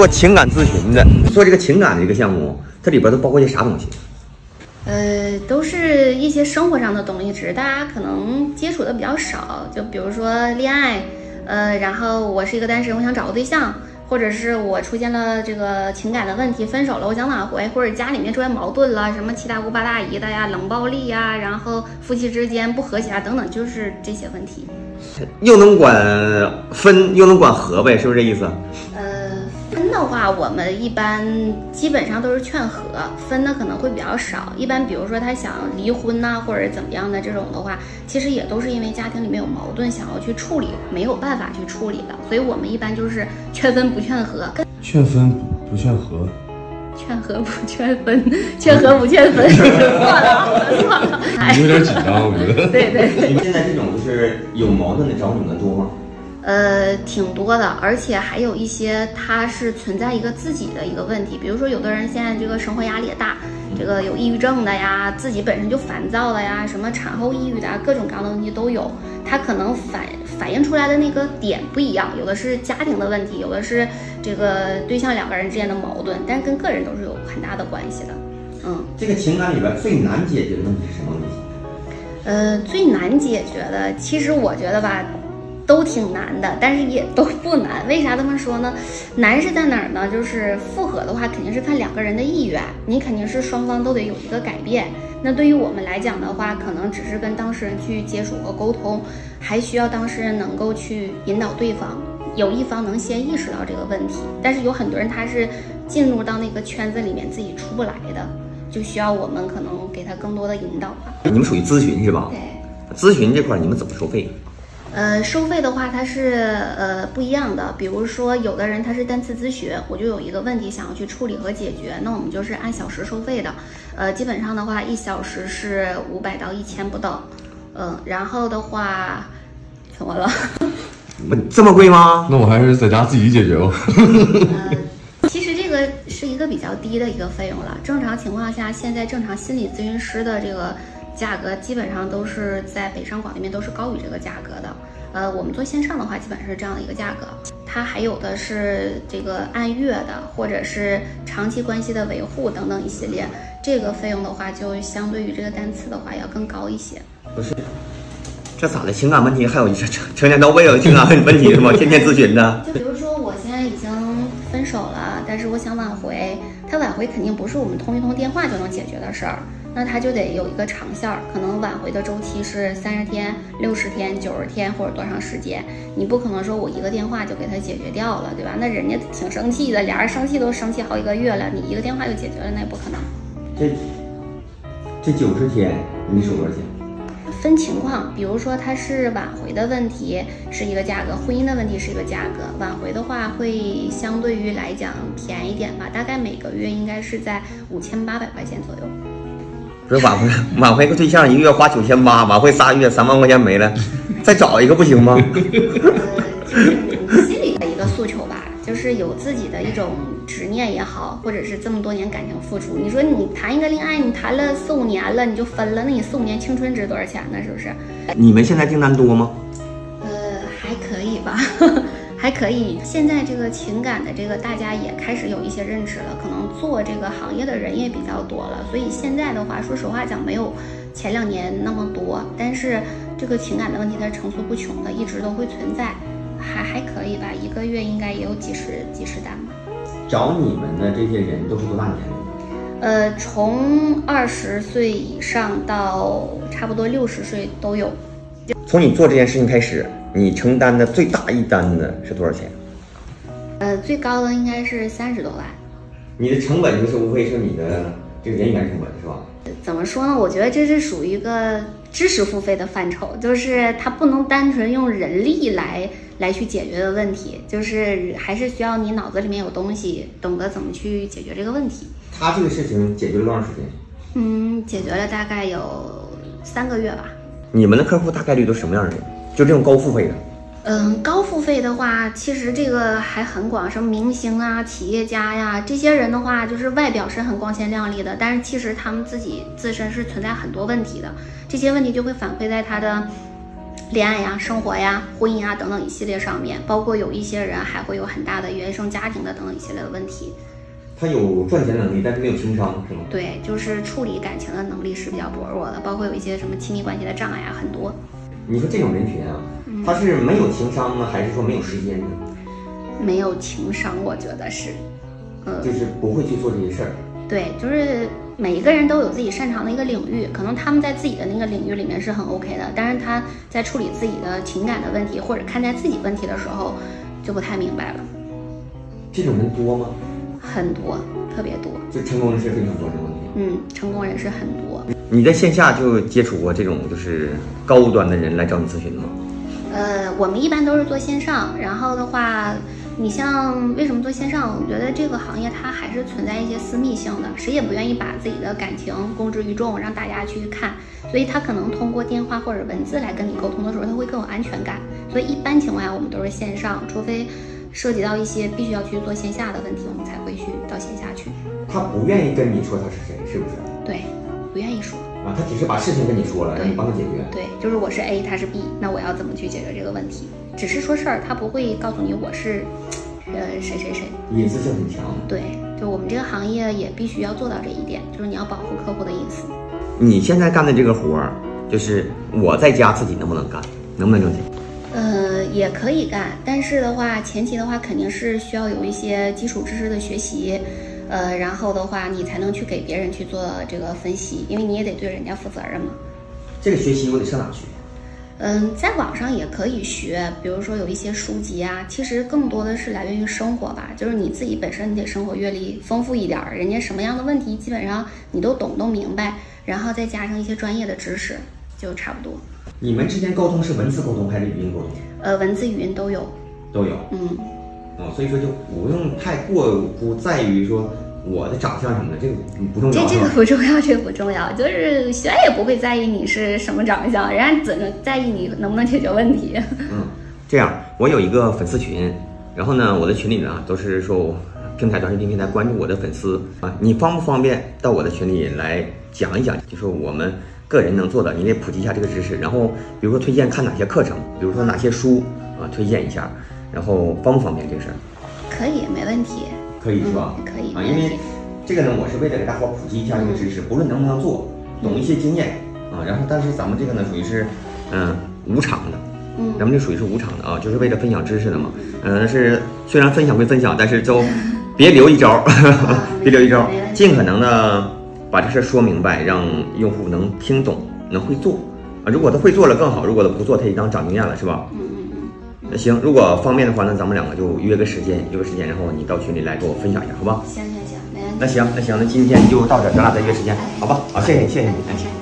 做情感咨询的，做这个情感的一个项目，它里边都包括些啥东西？呃，都是一些生活上的东西，只是大家可能接触的比较少。就比如说恋爱，呃，然后我是一个单身，我想找个对象，或者是我出现了这个情感的问题，分手了，我想挽回，或者家里面出现矛盾了，什么七大姑八大姨的呀，冷暴力呀，然后夫妻之间不和谐啊，等等，就是这些问题。又能管分，又能管和呗，是不是这意思？的话，我们一般基本上都是劝和，分的可能会比较少。一般比如说他想离婚呐、或者怎么样的这种的话，其实也都是因为家庭里面有矛盾，想要去处理，没有办法去处理的。所以我们一般就是劝分不劝和，劝分不劝和，劝和不劝分，劝和不劝分，错了，错了，哎 你有点紧张，我觉得。对对对。你们现在这种就是有矛盾的找你们多吗？呃，挺多的，而且还有一些它是存在一个自己的一个问题，比如说有的人现在这个生活压力也大，这个有抑郁症的呀，自己本身就烦躁的呀，什么产后抑郁的啊，各种各样的问题都有，它可能反反映出来的那个点不一样，有的是家庭的问题，有的是这个对象两个人之间的矛盾，但是跟个人都是有很大的关系的，嗯。这个情感里边最难解决的问题是什么问题？呃，最难解决的，其实我觉得吧，都挺难的，但是也都不难。为啥这么说呢？难是在哪儿呢？就是复合的话，肯定是看两个人的意愿，你肯定是双方都得有一个改变。那对于我们来讲的话，可能只是跟当事人去接触和沟通，还需要当事人能够去引导对方，有一方能先意识到这个问题。但是有很多人他是进入到那个圈子里面自己出不来的，就需要我们可能给他更多的引导吧。你们属于咨询是吧？对。咨询这块儿你们怎么收费？呃，收费的话，它是呃不一样的。比如说，有的人他是单次咨询，我就有一个问题想要去处理和解决，那我们就是按小时收费的。呃，基本上的话，一小时是五百到一千不等。嗯、然后的话，怎么了？我这么贵吗？那我还是在家自己解决吧。呃，其实这个是一个比较低的一个费用了。正常情况下，现在正常心理咨询师的这个价格基本上都是在北上广那边都是高于这个价格的。呃，我们做线上的话，基本上是这样的一个价格。它还有的是这个按月的，或者是长期关系的维护等等一系列。这个费用的话，就相对于这个单次的话要更高一些。不是，这咋的？情感问题还有一成成年都会有情感问题是吗？天天咨询的。就比如说，我现在已经分手了，但是我想挽回，他挽回肯定不是我们通一通电话就能解决的事儿，那他就得有一个长线儿，可能挽回的周期是三十天、六十天、九十天或者多长时间，你不可能说我一个电话就给他解决掉了，对吧？那人家挺生气的，俩人生气都生气好几个月了，你一个电话就解决了，那也不可能。这这九十天你收多少钱？分情况，比如说他是挽回的问题是一个价格，婚姻的问题是一个价格。挽回的话会相对于来讲便宜点吧，大概每个月应该是在五千八百块钱左右。不是挽回 挽回个对象一个月花九千八，挽回仨月三万块钱没了，再找一个不行吗？心里的一个诉求吧，就是有自己的一种执念也好，或者是这么多年感情付出。你说你谈一个恋爱，你谈了四五年了，你就分了，那你四五年青春值多少钱呢？是不是？你们现在订单多吗？呃，还可以吧，还可以。现在这个情感的这个，大家也开始有一些认知了，可能做这个行业的人也比较多了，所以现在的话，说实话讲，没有前两年那么多，但是这个情感的问题它是层出不穷的，一直都会存在，还还可以吧，一个月应该也有几十几十单吧。找你们的这些人都是多大年龄？呃，从二十岁以上到差不多六十岁都有。从你做这件事情开始，你承担的最大一单的是多少钱？呃，最高的应该是三十多万。你的成本就是无非是你的这个人员成本是吧？怎么说呢？我觉得这是属于一个知识付费的范畴，就是它不能单纯用人力来来去解决的问题，就是还是需要你脑子里面有东西，懂得怎么去解决这个问题。他这个事情解决了多长时间？嗯，解决了大概有三个月吧。你们的客户大概率都什么样的人？就这种高付费的，嗯，高付费的话，其实这个还很广，什么明星啊、企业家呀，这些人的话，就是外表是很光鲜亮丽的，但是其实他们自己自身是存在很多问题的，这些问题就会反馈在他的恋爱呀、生活呀、婚姻啊等等一系列上面，包括有一些人还会有很大的原生家庭的等等一系列的问题。他有赚钱能力，但是没有情商，是吗？对，就是处理感情的能力是比较薄弱的，包括有一些什么亲密关系的障碍啊，很多。你说这种人群啊，他是没有情商呢，还是说没有时间呢？没有情商，我觉得是，呃，就是不会去做这些事儿。对，就是每一个人都有自己擅长的一个领域，可能他们在自己的那个领域里面是很 OK 的，但是他在处理自己的情感的问题或者看待自己问题的时候，就不太明白了。这种人多吗？很多，特别多。就成功人士非常多，这个问题。嗯，成功人士很多。你在线下就接触过这种就是高端的人来找你咨询吗？呃，我们一般都是做线上，然后的话，你像为什么做线上？我觉得这个行业它还是存在一些私密性的，谁也不愿意把自己的感情公之于众，让大家去看，所以他可能通过电话或者文字来跟你沟通的时候，他会更有安全感。所以一般情况下，我们都是线上，除非涉及到一些必须要去做线下的问题，我们才会去到线下去。他不愿意跟你说他是谁，是不是？对，不愿意说。啊，他只是把事情跟你说了，让你帮他解决。对，就是我是 A，他是 B，那我要怎么去解决这个问题？只是说事儿，他不会告诉你我是，呃，谁谁谁。隐私性很强。对，就我们这个行业也必须要做到这一点，就是你要保护客户的隐私。你现在干的这个活儿，就是我在家自己能不能干，能不能挣钱？呃，也可以干，但是的话，前期的话肯定是需要有一些基础知识的学习。呃，然后的话，你才能去给别人去做这个分析，因为你也得对人家负责任嘛。这个学习我得上哪学？嗯，在网上也可以学，比如说有一些书籍啊，其实更多的是来源于生活吧，就是你自己本身你得生活阅历丰富一点，人家什么样的问题基本上你都懂都明白，然后再加上一些专业的知识，就差不多。你们之间沟通是文字沟通还是语音沟通？呃，文字、语音都有。都有。嗯。哦，所以说就不用太过不在于说我的长相什么的，这个不重要。这这个不重要，这个不重要，就是谁也不会在意你是什么长相，人家只能在意你能不能解决问题。嗯，这样，我有一个粉丝群，然后呢，我的群里呢都是说平台短视频平台关注我的粉丝啊，你方不方便到我的群里来讲一讲，就是我们个人能做的，你得普及一下这个知识，然后比如说推荐看哪些课程，比如说哪些书啊，推荐一下。然后方不方便这个事儿？可以，没问题。可以是吧？可以啊，因为这个呢，我是为了给大伙普及一下这个知识，不论能不能做，懂一些经验啊。然后，但是咱们这个呢，属于是嗯无偿的，嗯，咱们这属于是无偿的啊，就是为了分享知识的嘛。嗯，是虽然分享归分享，但是就别留一招，别留一招，尽可能的把这事说明白，让用户能听懂，能会做啊。如果他会做了更好，如果他不做，他也当长经验了，是吧？嗯。那行，如果方便的话，那咱们两个就约个时间，约个时间，然后你到群里来给我分享一下，好吧？行行行，没问题。那行，那行，那今天就到这，咱俩再约时间，好吧？好，谢谢你，谢谢你。谢谢。